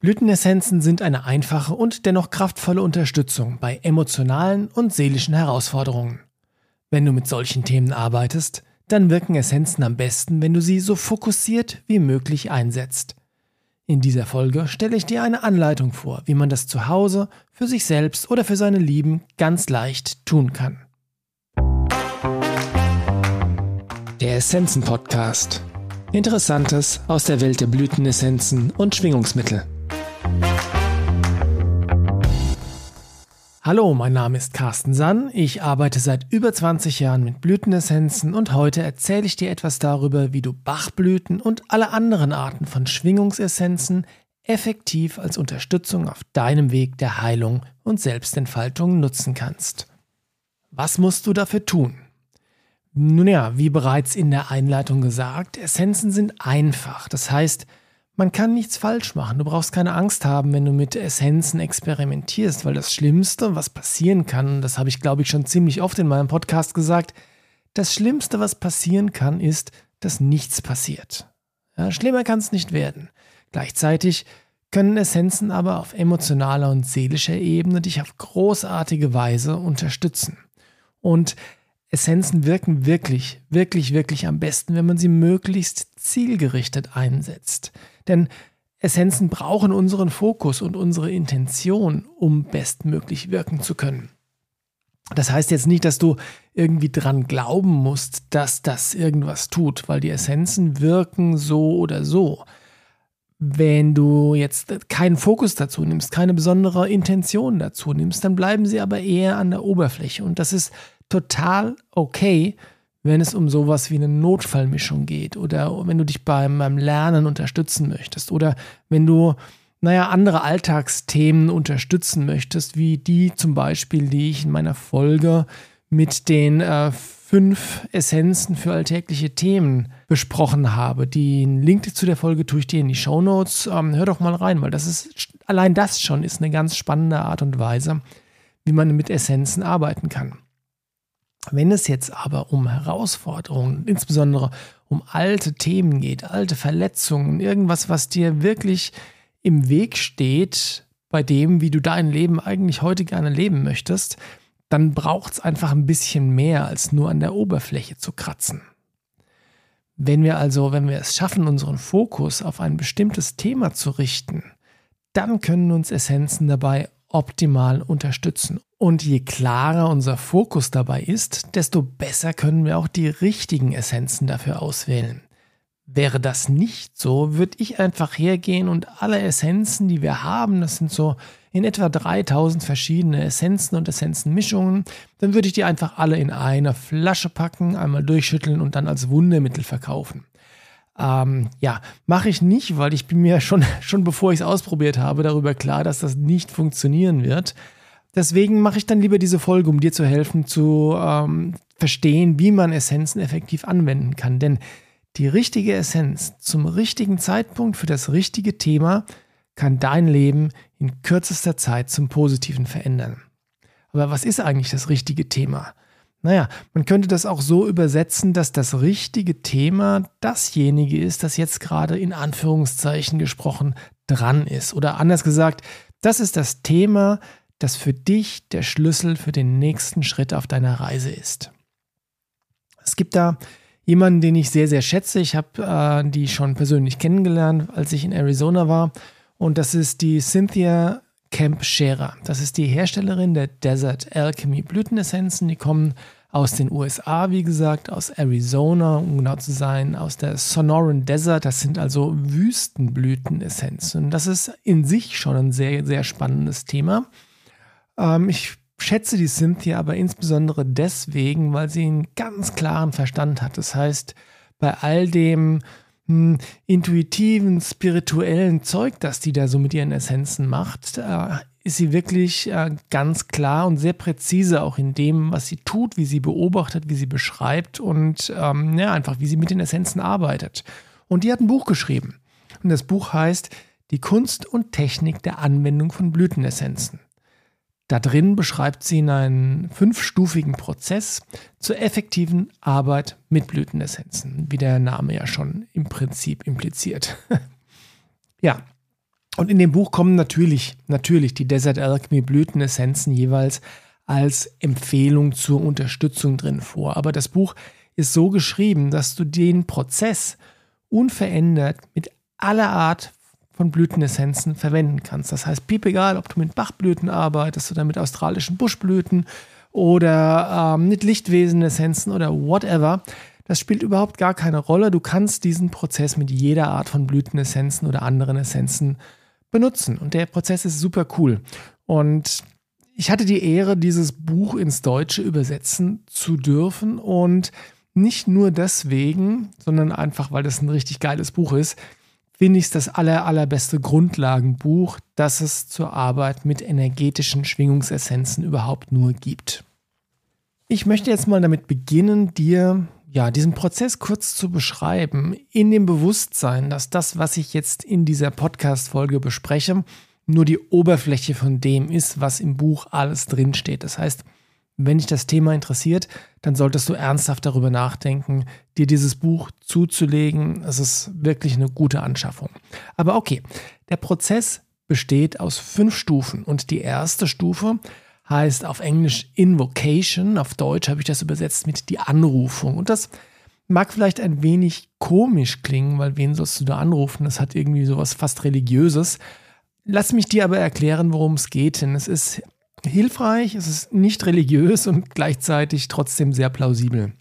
Blütenessenzen sind eine einfache und dennoch kraftvolle Unterstützung bei emotionalen und seelischen Herausforderungen. Wenn du mit solchen Themen arbeitest, dann wirken Essenzen am besten, wenn du sie so fokussiert wie möglich einsetzt. In dieser Folge stelle ich dir eine Anleitung vor, wie man das zu Hause, für sich selbst oder für seine Lieben ganz leicht tun kann. Der Essenzen Podcast. Interessantes aus der Welt der Blütenessenzen und Schwingungsmittel. Hallo, mein Name ist Carsten Sann. Ich arbeite seit über 20 Jahren mit Blütenessenzen und heute erzähle ich dir etwas darüber, wie du Bachblüten und alle anderen Arten von Schwingungsessenzen effektiv als Unterstützung auf deinem Weg der Heilung und Selbstentfaltung nutzen kannst. Was musst du dafür tun? Nun ja, wie bereits in der Einleitung gesagt, Essenzen sind einfach. Das heißt, man kann nichts falsch machen. Du brauchst keine Angst haben, wenn du mit Essenzen experimentierst, weil das Schlimmste, was passieren kann, das habe ich glaube ich schon ziemlich oft in meinem Podcast gesagt, das Schlimmste, was passieren kann, ist, dass nichts passiert. Ja, schlimmer kann es nicht werden. Gleichzeitig können Essenzen aber auf emotionaler und seelischer Ebene dich auf großartige Weise unterstützen. Und Essenzen wirken wirklich, wirklich, wirklich am besten, wenn man sie möglichst zielgerichtet einsetzt. Denn Essenzen brauchen unseren Fokus und unsere Intention, um bestmöglich wirken zu können. Das heißt jetzt nicht, dass du irgendwie dran glauben musst, dass das irgendwas tut, weil die Essenzen wirken so oder so. Wenn du jetzt keinen Fokus dazu nimmst, keine besondere Intention dazu nimmst, dann bleiben sie aber eher an der Oberfläche. Und das ist total okay, wenn es um sowas wie eine Notfallmischung geht oder wenn du dich beim, beim Lernen unterstützen möchtest oder wenn du, naja, andere Alltagsthemen unterstützen möchtest, wie die zum Beispiel, die ich in meiner Folge mit den äh, fünf Essenzen für alltägliche Themen besprochen habe. Den Link zu der Folge tue ich dir in die Show Notes. Ähm, hör doch mal rein, weil das ist allein das schon ist eine ganz spannende Art und Weise, wie man mit Essenzen arbeiten kann. Wenn es jetzt aber um Herausforderungen, insbesondere um alte Themen geht, alte Verletzungen, irgendwas, was dir wirklich im Weg steht, bei dem, wie du dein Leben eigentlich heute gerne leben möchtest, dann braucht es einfach ein bisschen mehr als nur an der Oberfläche zu kratzen. Wenn wir also, wenn wir es schaffen, unseren Fokus auf ein bestimmtes Thema zu richten, dann können uns Essenzen dabei optimal unterstützen. Und je klarer unser Fokus dabei ist, desto besser können wir auch die richtigen Essenzen dafür auswählen. Wäre das nicht so, würde ich einfach hergehen und alle Essenzen, die wir haben, das sind so in etwa 3000 verschiedene Essenzen und Essenzenmischungen, dann würde ich die einfach alle in eine Flasche packen, einmal durchschütteln und dann als Wundermittel verkaufen. Ähm, ja, mache ich nicht, weil ich bin mir schon, schon bevor ich es ausprobiert habe, darüber klar, dass das nicht funktionieren wird. Deswegen mache ich dann lieber diese Folge, um dir zu helfen, zu ähm, verstehen, wie man Essenzen effektiv anwenden kann. Denn die richtige Essenz zum richtigen Zeitpunkt für das richtige Thema kann dein Leben in kürzester Zeit zum Positiven verändern. Aber was ist eigentlich das richtige Thema? Naja, man könnte das auch so übersetzen, dass das richtige Thema dasjenige ist, das jetzt gerade in Anführungszeichen gesprochen dran ist. Oder anders gesagt, das ist das Thema, das für dich der Schlüssel für den nächsten Schritt auf deiner Reise ist. Es gibt da jemanden, den ich sehr, sehr schätze. Ich habe äh, die schon persönlich kennengelernt, als ich in Arizona war. Und das ist die Cynthia Camp Scherer. Das ist die Herstellerin der Desert Alchemy Blütenessenzen. Die kommen aus den USA, wie gesagt, aus Arizona, um genau zu sein, aus der Sonoran Desert. Das sind also Wüstenblütenessenzen. Das ist in sich schon ein sehr, sehr spannendes Thema. Ähm, ich schätze die Cynthia aber insbesondere deswegen, weil sie einen ganz klaren Verstand hat. Das heißt, bei all dem hm, intuitiven, spirituellen Zeug, das die da so mit ihren Essenzen macht, äh, ist sie wirklich äh, ganz klar und sehr präzise auch in dem, was sie tut, wie sie beobachtet, wie sie beschreibt und ähm, ja, einfach wie sie mit den Essenzen arbeitet. Und die hat ein Buch geschrieben. Und das Buch heißt Die Kunst und Technik der Anwendung von Blütenessenzen. Da drin beschreibt sie einen fünfstufigen Prozess zur effektiven Arbeit mit Blütenessenzen, wie der Name ja schon im Prinzip impliziert. ja, Und in dem Buch kommen natürlich, natürlich die Desert Alchemy Blütenessenzen jeweils als Empfehlung zur Unterstützung drin vor. Aber das Buch ist so geschrieben, dass du den Prozess unverändert mit aller Art von Blütenessenzen verwenden kannst. Das heißt, piep egal, ob du mit Bachblüten arbeitest oder mit australischen Buschblüten oder ähm, mit Lichtwesenessenzen oder whatever. Das spielt überhaupt gar keine Rolle. Du kannst diesen Prozess mit jeder Art von Blütenessenzen oder anderen Essenzen benutzen. Und der Prozess ist super cool. Und ich hatte die Ehre, dieses Buch ins Deutsche übersetzen zu dürfen. Und nicht nur deswegen, sondern einfach, weil das ein richtig geiles Buch ist, finde ich es das aller, allerbeste Grundlagenbuch, das es zur Arbeit mit energetischen Schwingungsessenzen überhaupt nur gibt. Ich möchte jetzt mal damit beginnen, dir ja, diesen Prozess kurz zu beschreiben, in dem Bewusstsein, dass das, was ich jetzt in dieser Podcast-Folge bespreche, nur die Oberfläche von dem ist, was im Buch alles drinsteht. Das heißt, wenn dich das Thema interessiert, dann solltest du ernsthaft darüber nachdenken, dir dieses Buch zuzulegen. Es ist wirklich eine gute Anschaffung. Aber okay, der Prozess besteht aus fünf Stufen und die erste Stufe heißt auf Englisch Invocation, auf Deutsch habe ich das übersetzt mit die Anrufung. Und das mag vielleicht ein wenig komisch klingen, weil wen sollst du da anrufen? Das hat irgendwie sowas fast religiöses. Lass mich dir aber erklären, worum es geht, denn es ist hilfreich, es ist nicht religiös und gleichzeitig trotzdem sehr plausibel.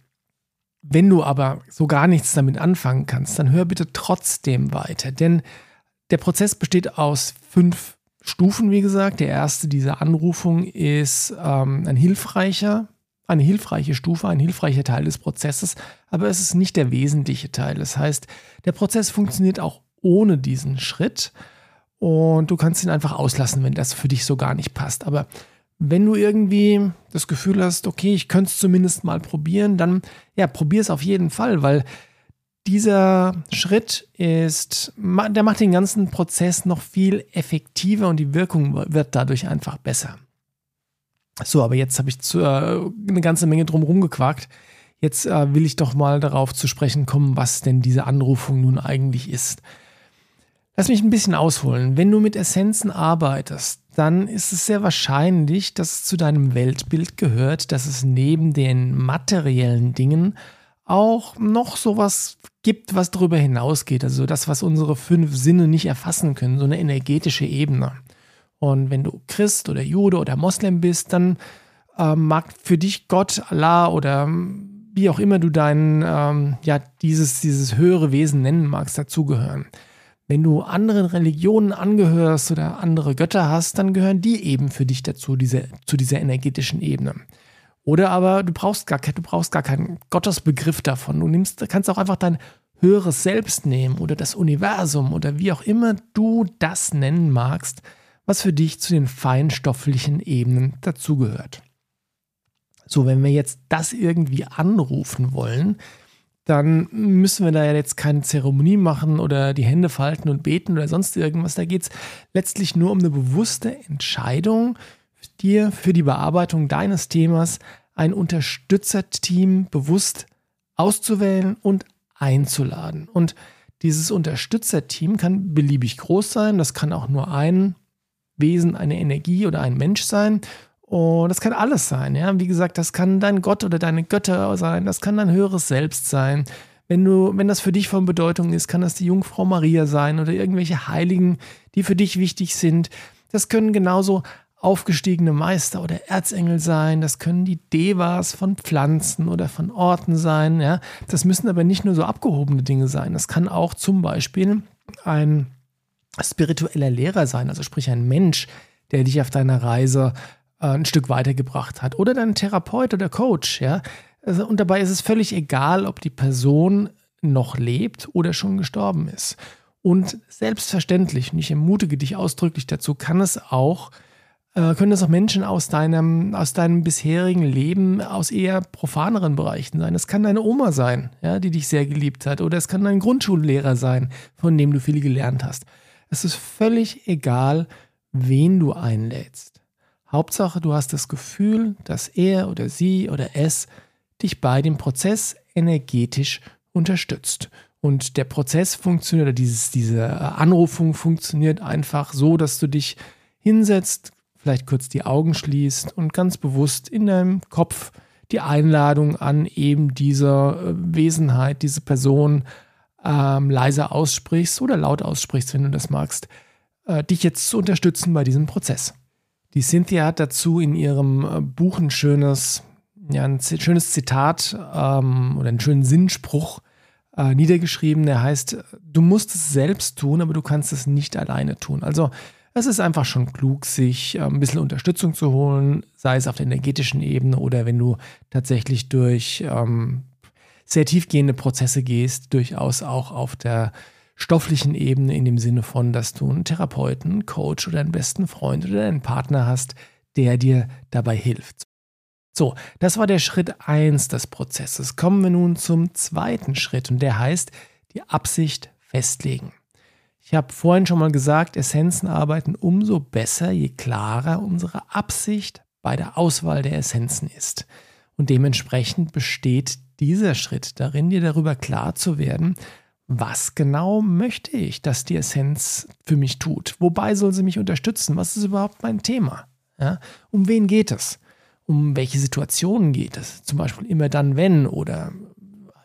Wenn du aber so gar nichts damit anfangen kannst, dann hör bitte trotzdem weiter, denn der Prozess besteht aus fünf Stufen, wie gesagt. Der erste dieser Anrufung ist ähm, ein hilfreicher, eine hilfreiche Stufe, ein hilfreicher Teil des Prozesses, aber es ist nicht der wesentliche Teil. Das heißt, der Prozess funktioniert auch ohne diesen Schritt. Und du kannst ihn einfach auslassen, wenn das für dich so gar nicht passt. Aber wenn du irgendwie das Gefühl hast, okay, ich könnte es zumindest mal probieren, dann ja, probier es auf jeden Fall, weil dieser Schritt ist, der macht den ganzen Prozess noch viel effektiver und die Wirkung wird dadurch einfach besser. So, aber jetzt habe ich zu, äh, eine ganze Menge drumherum gequakt. Jetzt äh, will ich doch mal darauf zu sprechen kommen, was denn diese Anrufung nun eigentlich ist. Lass mich ein bisschen ausholen. Wenn du mit Essenzen arbeitest, dann ist es sehr wahrscheinlich, dass es zu deinem Weltbild gehört, dass es neben den materiellen Dingen auch noch sowas gibt, was darüber hinausgeht. Also das, was unsere fünf Sinne nicht erfassen können, so eine energetische Ebene. Und wenn du Christ oder Jude oder Moslem bist, dann äh, mag für dich Gott, Allah oder wie auch immer du dein, ähm, ja, dieses, dieses höhere Wesen nennen magst, dazugehören. Wenn du anderen Religionen angehörst oder andere Götter hast, dann gehören die eben für dich dazu, diese, zu dieser energetischen Ebene. Oder aber du brauchst gar, du brauchst gar keinen Gottesbegriff davon. Du nimmst, kannst auch einfach dein höheres Selbst nehmen oder das Universum oder wie auch immer du das nennen magst, was für dich zu den feinstofflichen Ebenen dazugehört. So, wenn wir jetzt das irgendwie anrufen wollen, dann müssen wir da ja jetzt keine Zeremonie machen oder die Hände falten und beten oder sonst irgendwas. Da geht es letztlich nur um eine bewusste Entscheidung, dir für die Bearbeitung deines Themas ein Unterstützerteam bewusst auszuwählen und einzuladen. Und dieses Unterstützerteam kann beliebig groß sein. Das kann auch nur ein Wesen, eine Energie oder ein Mensch sein. Und das kann alles sein, ja. Wie gesagt, das kann dein Gott oder deine Götter sein, das kann dein höheres Selbst sein. Wenn du, wenn das für dich von Bedeutung ist, kann das die Jungfrau Maria sein oder irgendwelche Heiligen, die für dich wichtig sind. Das können genauso aufgestiegene Meister oder Erzengel sein, das können die Devas von Pflanzen oder von Orten sein, ja. Das müssen aber nicht nur so abgehobene Dinge sein. Das kann auch zum Beispiel ein spiritueller Lehrer sein, also sprich ein Mensch, der dich auf deiner Reise ein Stück weitergebracht hat. Oder dein Therapeut oder Coach, ja. Also, und dabei ist es völlig egal, ob die Person noch lebt oder schon gestorben ist. Und selbstverständlich, und ich ermutige dich ausdrücklich dazu, kann es auch, äh, können es auch Menschen aus deinem, aus deinem bisherigen Leben, aus eher profaneren Bereichen sein. Es kann deine Oma sein, ja, die dich sehr geliebt hat. Oder es kann dein Grundschullehrer sein, von dem du viel gelernt hast. Es ist völlig egal, wen du einlädst. Hauptsache, du hast das Gefühl, dass er oder sie oder es dich bei dem Prozess energetisch unterstützt. Und der Prozess funktioniert, oder dieses, diese Anrufung funktioniert einfach so, dass du dich hinsetzt, vielleicht kurz die Augen schließt und ganz bewusst in deinem Kopf die Einladung an eben diese äh, Wesenheit, diese Person ähm, leiser aussprichst oder laut aussprichst, wenn du das magst, äh, dich jetzt zu unterstützen bei diesem Prozess. Die Cynthia hat dazu in ihrem äh, Buch ein schönes, ja, ein schönes Zitat ähm, oder einen schönen Sinnspruch äh, niedergeschrieben, der heißt, du musst es selbst tun, aber du kannst es nicht alleine tun. Also es ist einfach schon klug, sich äh, ein bisschen Unterstützung zu holen, sei es auf der energetischen Ebene oder wenn du tatsächlich durch ähm, sehr tiefgehende Prozesse gehst, durchaus auch auf der stofflichen Ebene in dem Sinne von, dass du einen Therapeuten, einen Coach oder einen besten Freund oder einen Partner hast, der dir dabei hilft. So, das war der Schritt 1 des Prozesses. Kommen wir nun zum zweiten Schritt und der heißt die Absicht festlegen. Ich habe vorhin schon mal gesagt, Essenzen arbeiten umso besser, je klarer unsere Absicht bei der Auswahl der Essenzen ist. Und dementsprechend besteht dieser Schritt darin, dir darüber klar zu werden, was genau möchte ich, dass die Essenz für mich tut? Wobei soll sie mich unterstützen? Was ist überhaupt mein Thema? Ja? Um wen geht es? Um welche Situationen geht es? Zum Beispiel immer dann, wenn oder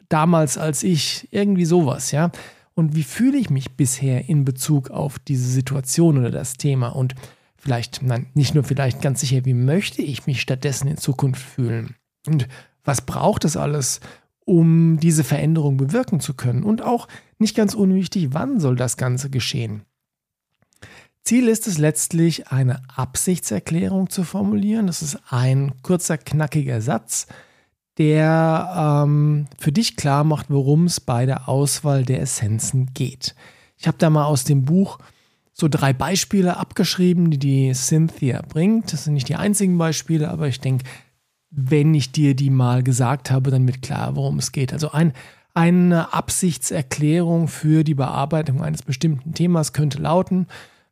damals als ich, irgendwie sowas, ja. Und wie fühle ich mich bisher in Bezug auf diese Situation oder das Thema? Und vielleicht, nein, nicht nur vielleicht ganz sicher, wie möchte ich mich stattdessen in Zukunft fühlen? Und was braucht es alles, um diese Veränderung bewirken zu können? Und auch nicht ganz unwichtig, wann soll das Ganze geschehen? Ziel ist es letztlich, eine Absichtserklärung zu formulieren. Das ist ein kurzer, knackiger Satz, der ähm, für dich klar macht, worum es bei der Auswahl der Essenzen geht. Ich habe da mal aus dem Buch so drei Beispiele abgeschrieben, die die Cynthia bringt. Das sind nicht die einzigen Beispiele, aber ich denke, wenn ich dir die mal gesagt habe, dann wird klar, worum es geht. Also ein, eine Absichtserklärung für die Bearbeitung eines bestimmten Themas könnte lauten,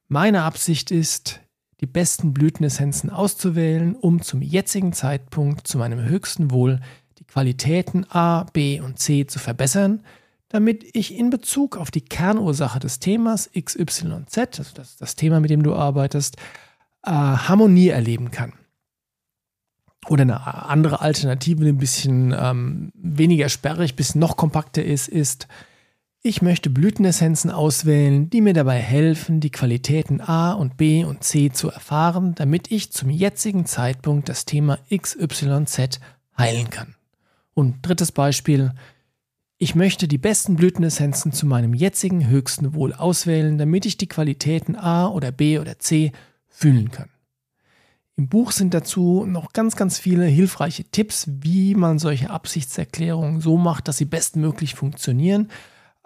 meine Absicht ist, die besten Blütenessenzen auszuwählen, um zum jetzigen Zeitpunkt zu meinem höchsten Wohl die Qualitäten A, B und C zu verbessern, damit ich in Bezug auf die Kernursache des Themas XYZ, also das, das Thema, mit dem du arbeitest, äh, Harmonie erleben kann. Oder eine andere Alternative, die ein bisschen ähm, weniger sperrig, bis noch kompakter ist, ist, ich möchte Blütenessenzen auswählen, die mir dabei helfen, die Qualitäten A und B und C zu erfahren, damit ich zum jetzigen Zeitpunkt das Thema XYZ heilen kann. Und drittes Beispiel, ich möchte die besten Blütenessenzen zu meinem jetzigen höchsten Wohl auswählen, damit ich die Qualitäten A oder B oder C fühlen kann. Im Buch sind dazu noch ganz, ganz viele hilfreiche Tipps, wie man solche Absichtserklärungen so macht, dass sie bestmöglich funktionieren.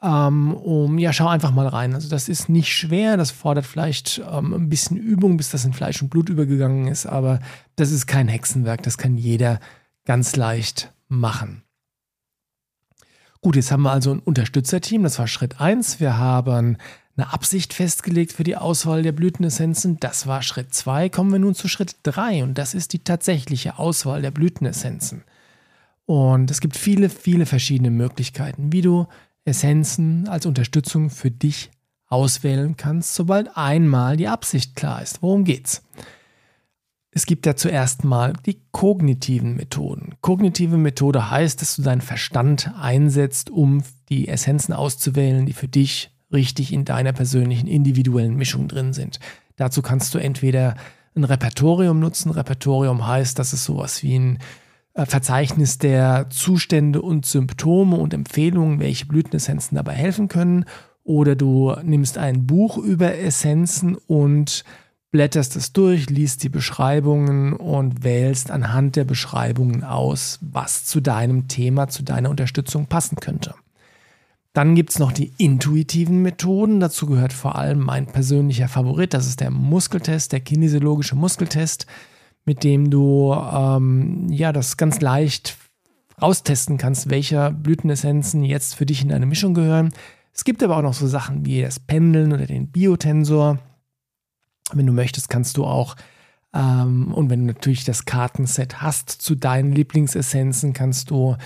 Ähm, um, ja, schau einfach mal rein. Also das ist nicht schwer, das fordert vielleicht ähm, ein bisschen Übung, bis das in Fleisch und Blut übergegangen ist, aber das ist kein Hexenwerk, das kann jeder ganz leicht machen. Gut, jetzt haben wir also ein Unterstützerteam, das war Schritt 1. Wir haben eine Absicht festgelegt für die Auswahl der Blütenessenzen. Das war Schritt 2. Kommen wir nun zu Schritt 3 und das ist die tatsächliche Auswahl der Blütenessenzen. Und es gibt viele, viele verschiedene Möglichkeiten, wie du Essenzen als Unterstützung für dich auswählen kannst, sobald einmal die Absicht klar ist. Worum geht's? Es gibt ja zuerst mal die kognitiven Methoden. Kognitive Methode heißt, dass du deinen Verstand einsetzt, um die Essenzen auszuwählen, die für dich richtig in deiner persönlichen individuellen Mischung drin sind. Dazu kannst du entweder ein Repertorium nutzen. Repertorium heißt, dass es sowas wie ein äh, Verzeichnis der Zustände und Symptome und Empfehlungen, welche Blütenessenzen dabei helfen können. Oder du nimmst ein Buch über Essenzen und blätterst es durch, liest die Beschreibungen und wählst anhand der Beschreibungen aus, was zu deinem Thema, zu deiner Unterstützung passen könnte. Dann gibt es noch die intuitiven Methoden. Dazu gehört vor allem mein persönlicher Favorit. Das ist der Muskeltest, der kinesiologische Muskeltest, mit dem du ähm, ja das ganz leicht raustesten kannst, welcher Blütenessenzen jetzt für dich in deine Mischung gehören. Es gibt aber auch noch so Sachen wie das Pendeln oder den Biotensor. Wenn du möchtest, kannst du auch ähm, und wenn du natürlich das Kartenset hast zu deinen Lieblingsessenzen, kannst du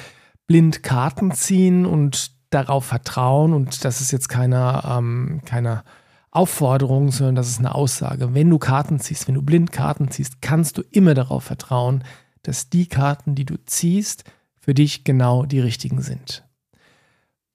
blind Karten ziehen und darauf vertrauen und das ist jetzt keine, ähm, keine Aufforderung, sondern das ist eine Aussage. Wenn du Karten ziehst, wenn du blind Karten ziehst, kannst du immer darauf vertrauen, dass die Karten, die du ziehst, für dich genau die richtigen sind.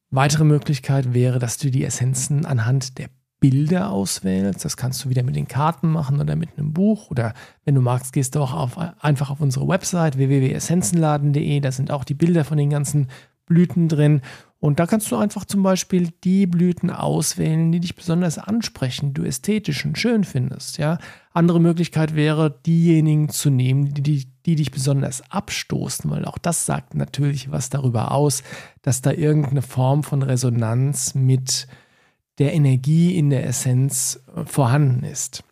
Weitere Möglichkeit wäre, dass du die Essenzen anhand der Bilder auswählst. Das kannst du wieder mit den Karten machen oder mit einem Buch. Oder wenn du magst, gehst du auch auf, einfach auf unsere Website www.essenzenladen.de. Da sind auch die Bilder von den ganzen Blüten drin. Und da kannst du einfach zum Beispiel die Blüten auswählen, die dich besonders ansprechen, du ästhetisch und schön findest. Ja? Andere Möglichkeit wäre, diejenigen zu nehmen, die, die, die dich besonders abstoßen, weil auch das sagt natürlich was darüber aus, dass da irgendeine Form von Resonanz mit der Energie in der Essenz äh, vorhanden ist.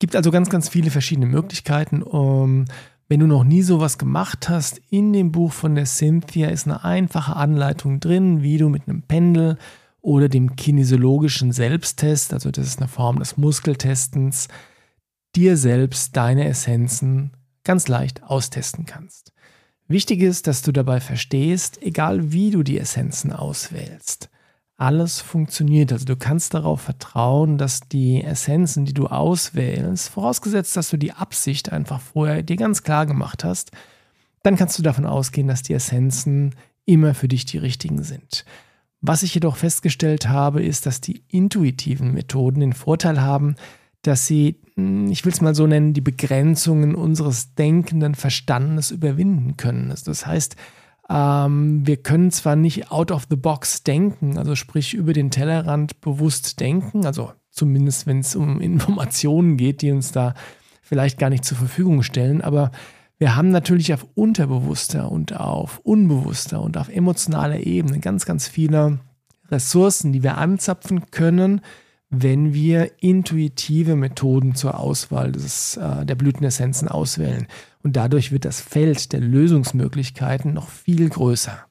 Gibt also ganz, ganz viele verschiedene Möglichkeiten. Um, wenn du noch nie sowas gemacht hast, in dem Buch von der Cynthia ist eine einfache Anleitung drin, wie du mit einem Pendel oder dem kinesiologischen Selbsttest, also das ist eine Form des Muskeltestens, dir selbst deine Essenzen ganz leicht austesten kannst. Wichtig ist, dass du dabei verstehst, egal wie du die Essenzen auswählst, alles funktioniert. Also du kannst darauf vertrauen, dass die Essenzen, die du auswählst, vorausgesetzt, dass du die Absicht einfach vorher dir ganz klar gemacht hast, dann kannst du davon ausgehen, dass die Essenzen immer für dich die richtigen sind. Was ich jedoch festgestellt habe, ist, dass die intuitiven Methoden den Vorteil haben, dass sie, hm, ich will es mal so nennen, die Begrenzungen unseres denkenden Verstandes überwinden können. Das heißt, ähm, wir können zwar nicht out of the box denken, also sprich über den Tellerrand bewusst denken, also zumindest wenn es um Informationen geht, die uns da vielleicht gar nicht zur Verfügung stellen, aber wir haben natürlich auf unterbewusster und auf unbewusster und auf emotionaler Ebene ganz, ganz viele Ressourcen, die wir anzapfen können, wenn wir intuitive Methoden zur Auswahl des, äh, der Blütenessenzen auswählen. Und dadurch wird das Feld der Lösungsmöglichkeiten noch viel größer.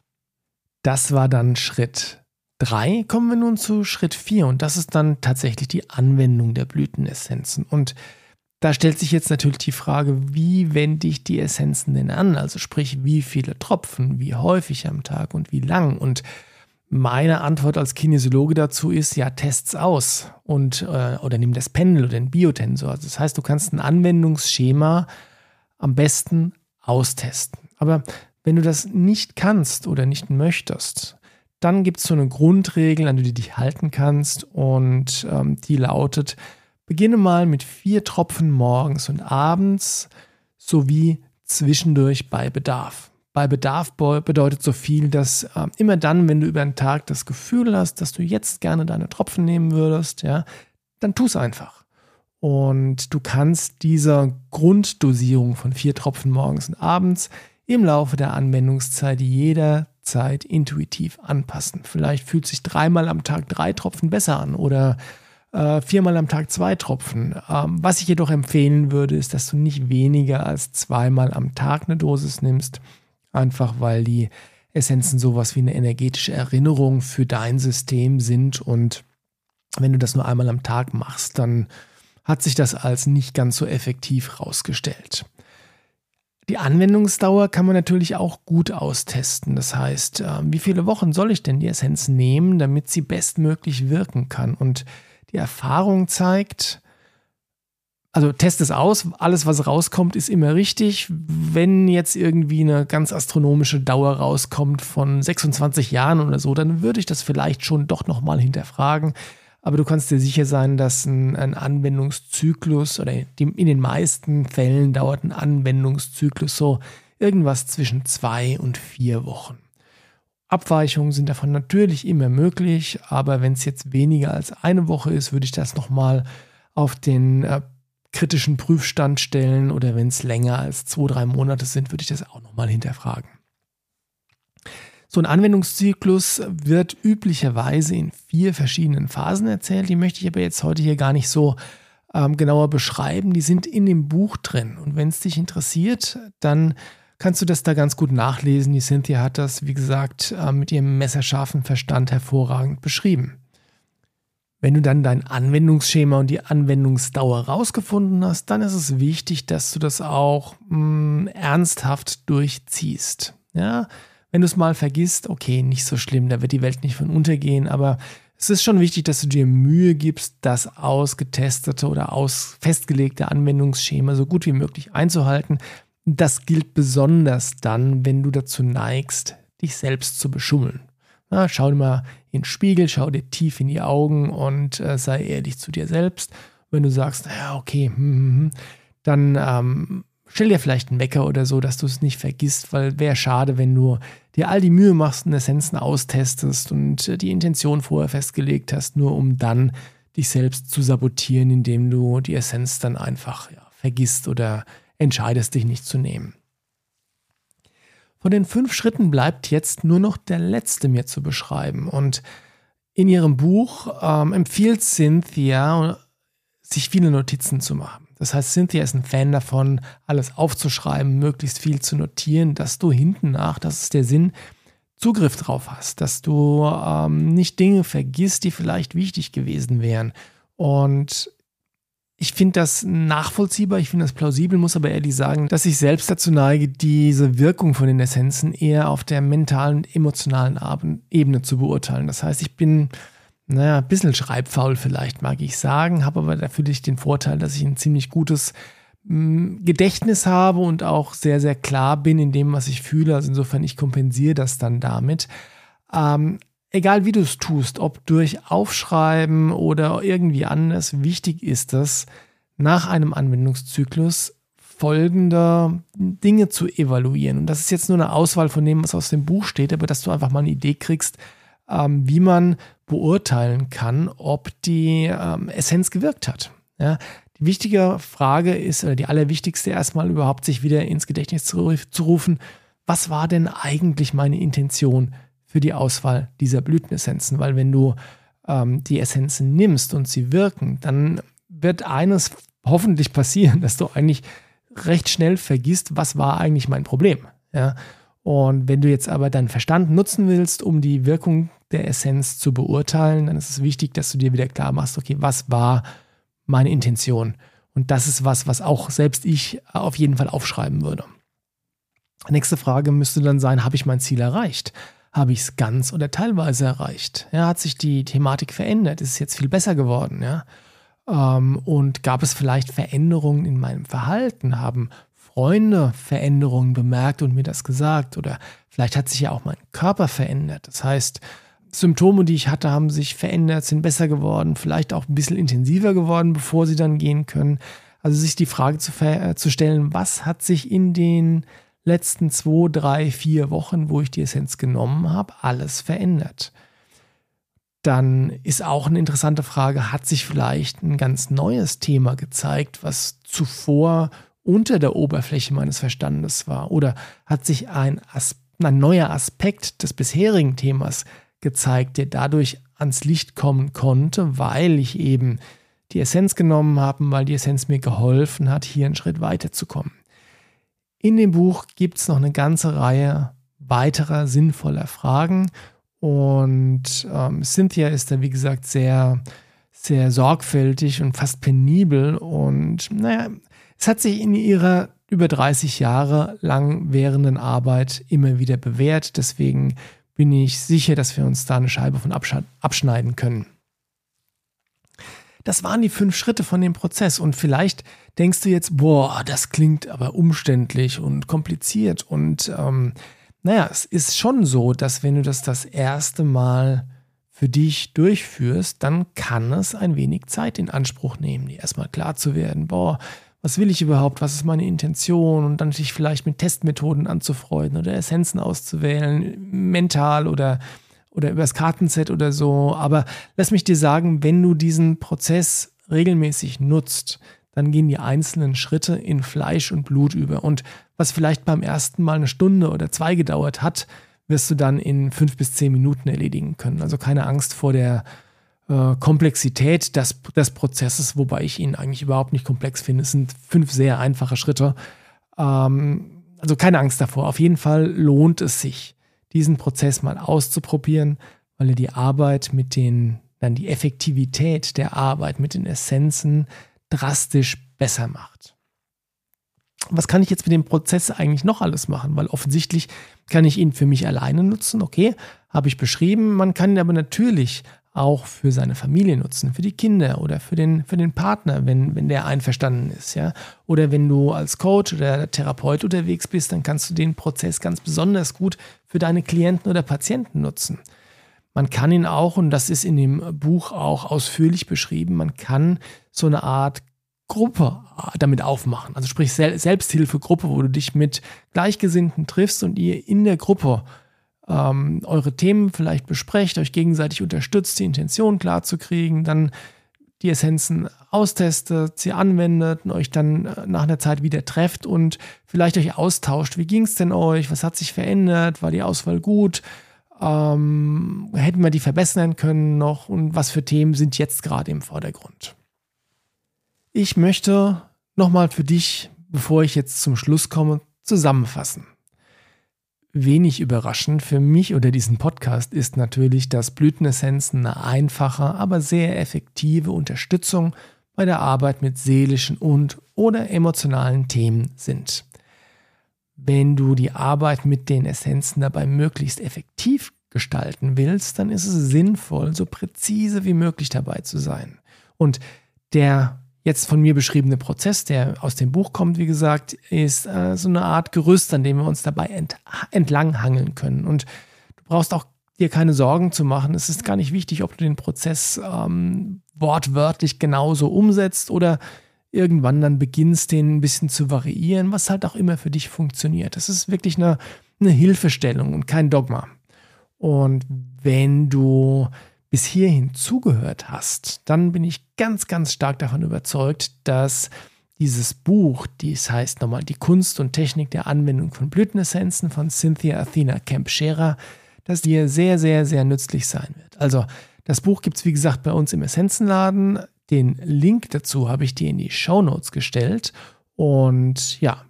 Das war dann Schritt 3. Kommen wir nun zu Schritt 4 und das ist dann tatsächlich die Anwendung der Blütenessenzen. Und da stellt sich jetzt natürlich die Frage, wie wende ich die Essenzen denn an? Also sprich, wie viele Tropfen, wie häufig am Tag und wie lang? Und meine Antwort als Kinesiologe dazu ist, ja, test's aus und äh, oder nimm das Pendel oder den Biotensor. Also das heißt, du kannst ein Anwendungsschema am besten austesten. Aber wenn du das nicht kannst oder nicht möchtest, dann gibt es so eine Grundregel, an die du dich halten kannst und ähm, die lautet, beginne mal mit vier Tropfen morgens und abends sowie zwischendurch bei Bedarf bei Bedarf bedeutet so viel, dass äh, immer dann, wenn du über den Tag das Gefühl hast, dass du jetzt gerne deine Tropfen nehmen würdest, ja, dann tu es einfach. Und du kannst dieser Grunddosierung von vier Tropfen morgens und abends im Laufe der Anwendungszeit jederzeit intuitiv anpassen. Vielleicht fühlt sich dreimal am Tag drei Tropfen besser an oder äh, viermal am Tag zwei Tropfen. Ähm, was ich jedoch empfehlen würde, ist, dass du nicht weniger als zweimal am Tag eine Dosis nimmst einfach weil die Essenzen sowas wie eine energetische Erinnerung für dein System sind und wenn du das nur einmal am Tag machst, dann hat sich das als nicht ganz so effektiv herausgestellt. Die Anwendungsdauer kann man natürlich auch gut austesten. Das heißt, ähm, wie viele Wochen soll ich denn die Essenz nehmen, damit sie bestmöglich wirken kann? Und die Erfahrung zeigt, also test es aus, alles was rauskommt ist immer richtig. Wenn jetzt irgendwie eine ganz astronomische Dauer rauskommt von 26 Jahren oder so, dann würde ich das vielleicht schon doch nochmal hinterfragen. Aber du kannst dir sicher sein, dass ein, ein Anwendungszyklus oder die, in den meisten Fällen dauert ein Anwendungszyklus so irgendwas zwischen zwei und vier Wochen. Abweichungen sind davon natürlich immer möglich, aber wenn es jetzt weniger als eine Woche ist, würde ich das nochmal auf den äh, kritischen Prüfstand stellen oder wenn es länger als zwei, drei Monate sind, würde ich das auch nochmal hinterfragen. So ein Anwendungszyklus wird üblicherweise in vier verschiedenen Phasen erzählt. Die möchte ich aber jetzt heute hier gar nicht so ähm, genauer beschreiben. Die sind in dem Buch drin. Und wenn es dich interessiert, dann kannst du das da ganz gut nachlesen. Die Cynthia hat das, wie gesagt, äh, mit ihrem messerscharfen Verstand hervorragend beschrieben. Wenn du dann dein Anwendungsschema und die Anwendungsdauer rausgefunden hast, dann ist es wichtig, dass du das auch mh, mm, ernsthaft durchziehst. Ja? Wenn du es mal vergisst, okay, nicht so schlimm, da wird die Welt nicht von untergehen, aber es ist schon wichtig, dass du dir Mühe gibst, das ausgetestete oder aus festgelegte Anwendungsschema so gut wie möglich einzuhalten. Das gilt besonders dann, wenn du dazu neigst, dich selbst zu beschummeln. Na, schau dir mal in den Spiegel, schau dir tief in die Augen und äh, sei ehrlich zu dir selbst. Wenn du sagst, ja, okay, hm, hm, hm, dann ähm, stell dir vielleicht einen Wecker oder so, dass du es nicht vergisst, weil wäre schade, wenn du dir all die Mühe machst und Essenzen austestest und äh, die Intention vorher festgelegt hast, nur um dann dich selbst zu sabotieren, indem du die Essenz dann einfach ja, vergisst oder entscheidest, dich nicht zu nehmen. Von den fünf Schritten bleibt jetzt nur noch der letzte mir zu beschreiben. Und in ihrem Buch ähm, empfiehlt Cynthia, sich viele Notizen zu machen. Das heißt, Cynthia ist ein Fan davon, alles aufzuschreiben, möglichst viel zu notieren, dass du hinten nach, das ist der Sinn, Zugriff drauf hast, dass du ähm, nicht Dinge vergisst, die vielleicht wichtig gewesen wären. Und ich finde das nachvollziehbar, ich finde das plausibel, muss aber ehrlich sagen, dass ich selbst dazu neige, diese Wirkung von den Essenzen eher auf der mentalen und emotionalen Ebene zu beurteilen. Das heißt, ich bin naja, ein bisschen schreibfaul vielleicht, mag ich sagen, habe aber dafür den Vorteil, dass ich ein ziemlich gutes mm, Gedächtnis habe und auch sehr, sehr klar bin in dem, was ich fühle. Also insofern, ich kompensiere das dann damit. Ähm, egal wie du es tust, ob durch Aufschreiben oder irgendwie anders, wichtig ist es, nach einem Anwendungszyklus folgende Dinge zu evaluieren. Und das ist jetzt nur eine Auswahl von dem, was aus dem Buch steht, aber dass du einfach mal eine Idee kriegst, ähm, wie man beurteilen kann, ob die ähm, Essenz gewirkt hat. Ja, die wichtige Frage ist, oder die allerwichtigste erstmal überhaupt, sich wieder ins Gedächtnis zu, zu rufen, was war denn eigentlich meine Intention für die Auswahl dieser Blütenessenzen? Weil wenn du ähm, die Essenzen nimmst und sie wirken, dann wird eines hoffentlich passieren, dass du eigentlich recht schnell vergisst, was war eigentlich mein Problem. Ja? Und wenn du jetzt aber deinen Verstand nutzen willst, um die Wirkung der Essenz zu beurteilen, dann ist es wichtig, dass du dir wieder klar machst, okay, was war meine Intention? Und das ist was, was auch selbst ich auf jeden Fall aufschreiben würde. Nächste Frage müsste dann sein, habe ich mein Ziel erreicht? Habe ich es ganz oder teilweise erreicht? Ja, hat sich die Thematik verändert? Ist es jetzt viel besser geworden? Ja? Ähm, und gab es vielleicht Veränderungen in meinem Verhalten? Haben Freunde Veränderungen bemerkt und mir das gesagt? Oder vielleicht hat sich ja auch mein Körper verändert. Das heißt, Symptome, die ich hatte, haben sich verändert, sind besser geworden, vielleicht auch ein bisschen intensiver geworden, bevor sie dann gehen können. Also sich die Frage zu, äh, zu stellen, was hat sich in den letzten zwei, drei, vier Wochen, wo ich die Essenz genommen habe, alles verändert. Dann ist auch eine interessante Frage, hat sich vielleicht ein ganz neues Thema gezeigt, was zuvor unter der Oberfläche meines Verstandes war? Oder hat sich ein, As ein neuer Aspekt des bisherigen Themas gezeigt, der dadurch ans Licht kommen konnte, weil ich eben die Essenz genommen habe, weil die Essenz mir geholfen hat, hier einen Schritt weiterzukommen. In dem Buch gibt es noch eine ganze Reihe weiterer sinnvoller Fragen und ähm, Cynthia ist da, wie gesagt, sehr, sehr sorgfältig und fast penibel und naja, es hat sich in ihrer über 30 Jahre lang währenden Arbeit immer wieder bewährt. Deswegen bin ich sicher, dass wir uns da eine Scheibe von abschneiden können. Das waren die fünf Schritte von dem Prozess. Und vielleicht denkst du jetzt, boah, das klingt aber umständlich und kompliziert. Und ähm, naja, es ist schon so, dass wenn du das das erste Mal für dich durchführst, dann kann es ein wenig Zeit in Anspruch nehmen, dir erstmal klar zu werden, boah, was will ich überhaupt, was ist meine Intention und dann sich vielleicht mit Testmethoden anzufreunden oder Essenzen auszuwählen, mental oder, oder übers Kartenset oder so. Aber lass mich dir sagen, wenn du diesen Prozess regelmäßig nutzt, dann gehen die einzelnen Schritte in Fleisch und Blut über. Und was vielleicht beim ersten Mal eine Stunde oder zwei gedauert hat, wirst du dann in fünf bis zehn Minuten erledigen können. Also keine Angst vor der äh, Komplexität des, des Prozesses, wobei ich ihn eigentlich überhaupt nicht komplex finde. Es sind fünf sehr einfache Schritte. Ähm, also keine Angst davor. Auf jeden Fall lohnt es sich, diesen Prozess mal auszuprobieren, weil er die Arbeit mit den, dann die Effektivität der Arbeit mit den Essenzen drastisch besser macht. was kann ich jetzt mit dem Prozess eigentlich noch alles machen? Weil offensichtlich kann ich ihn für mich alleine nutzen, okay, habe ich beschrieben. Man kann ihn aber natürlich auch für seine Familie nutzen, für die Kinder oder für den, für den Partner, wenn, wenn der einverstanden ist, ja. Oder wenn du als Coach oder Therapeut unterwegs bist, dann kannst du den Prozess ganz besonders gut für deine Klienten oder Patienten nutzen. Man kann ihn auch, und das ist in dem Buch auch ausführlich beschrieben, man kann so eine Art Gruppe damit aufmachen. Also sprich Selbsthilfegruppe, wo du dich mit Gleichgesinnten triffst und ihr in der Gruppe ähm, eure Themen vielleicht besprecht, euch gegenseitig unterstützt, die Intention klar zu kriegen, dann die Essenzen austestet, sie anwendet und euch dann äh, nach einer Zeit wieder trefft und vielleicht euch austauscht. Wie ging es denn euch? Was hat sich verändert? War die Auswahl gut? Ähm, hätten wir die verbessern können noch? Und was für Themen sind jetzt gerade im Vordergrund? Ich möchte nochmal für dich, bevor ich jetzt zum Schluss komme, zusammenfassen. Wenig überraschend für mich oder diesen Podcast ist natürlich, dass Blütenessenzen eine einfache, aber sehr effektive Unterstützung bei der Arbeit mit seelischen und oder emotionalen Themen sind. Wenn du die Arbeit mit den Essenzen dabei möglichst effektiv gestalten willst, dann ist es sinnvoll, so präzise wie möglich dabei zu sein. Und der jetzt von mir beschriebene Prozess, der aus dem Buch kommt, wie gesagt, ist äh, so eine Art Gerüst, an dem wir uns dabei ent entlanghangeln können. Und du brauchst auch dir keine Sorgen zu machen. Es ist gar nicht wichtig, ob du den Prozess ähm, wortwörtlich genauso umsetzt oder irgendwann dann beginnst, den ein bisschen zu variieren, was halt auch immer für dich funktioniert. Das ist wirklich eine, eine Hilfestellung und kein Dogma. Und wenn du bis hierhin zugehört hast, dann bin ich ganz, ganz stark davon überzeugt, dass dieses Buch, dies heißt nochmal Die Kunst und Technik der Anwendung von Blütenessenzen von Cynthia Athena Kemp Scherer, dass dir sehr, sehr, sehr nützlich sein wird. Also, das Buch gibt es, wie gesagt, bei uns im Essenzenladen. Den Link dazu habe ich dir in die Show Notes gestellt. Und ja,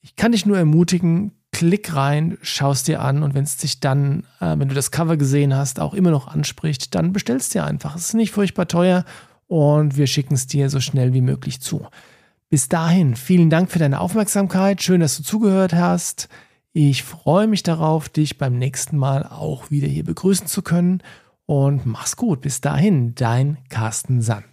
ich kann dich nur ermutigen, klick rein, schaust dir an und wenn es dich dann, äh, wenn du das Cover gesehen hast, auch immer noch anspricht, dann bestellst dir einfach. Es ist nicht furchtbar teuer und wir schicken es dir so schnell wie möglich zu. Bis dahin, vielen Dank für deine Aufmerksamkeit. Schön, dass du zugehört hast. Ich freue mich darauf, dich beim nächsten Mal auch wieder hier begrüßen zu können. Und mach's gut. Bis dahin, dein Carsten Sand.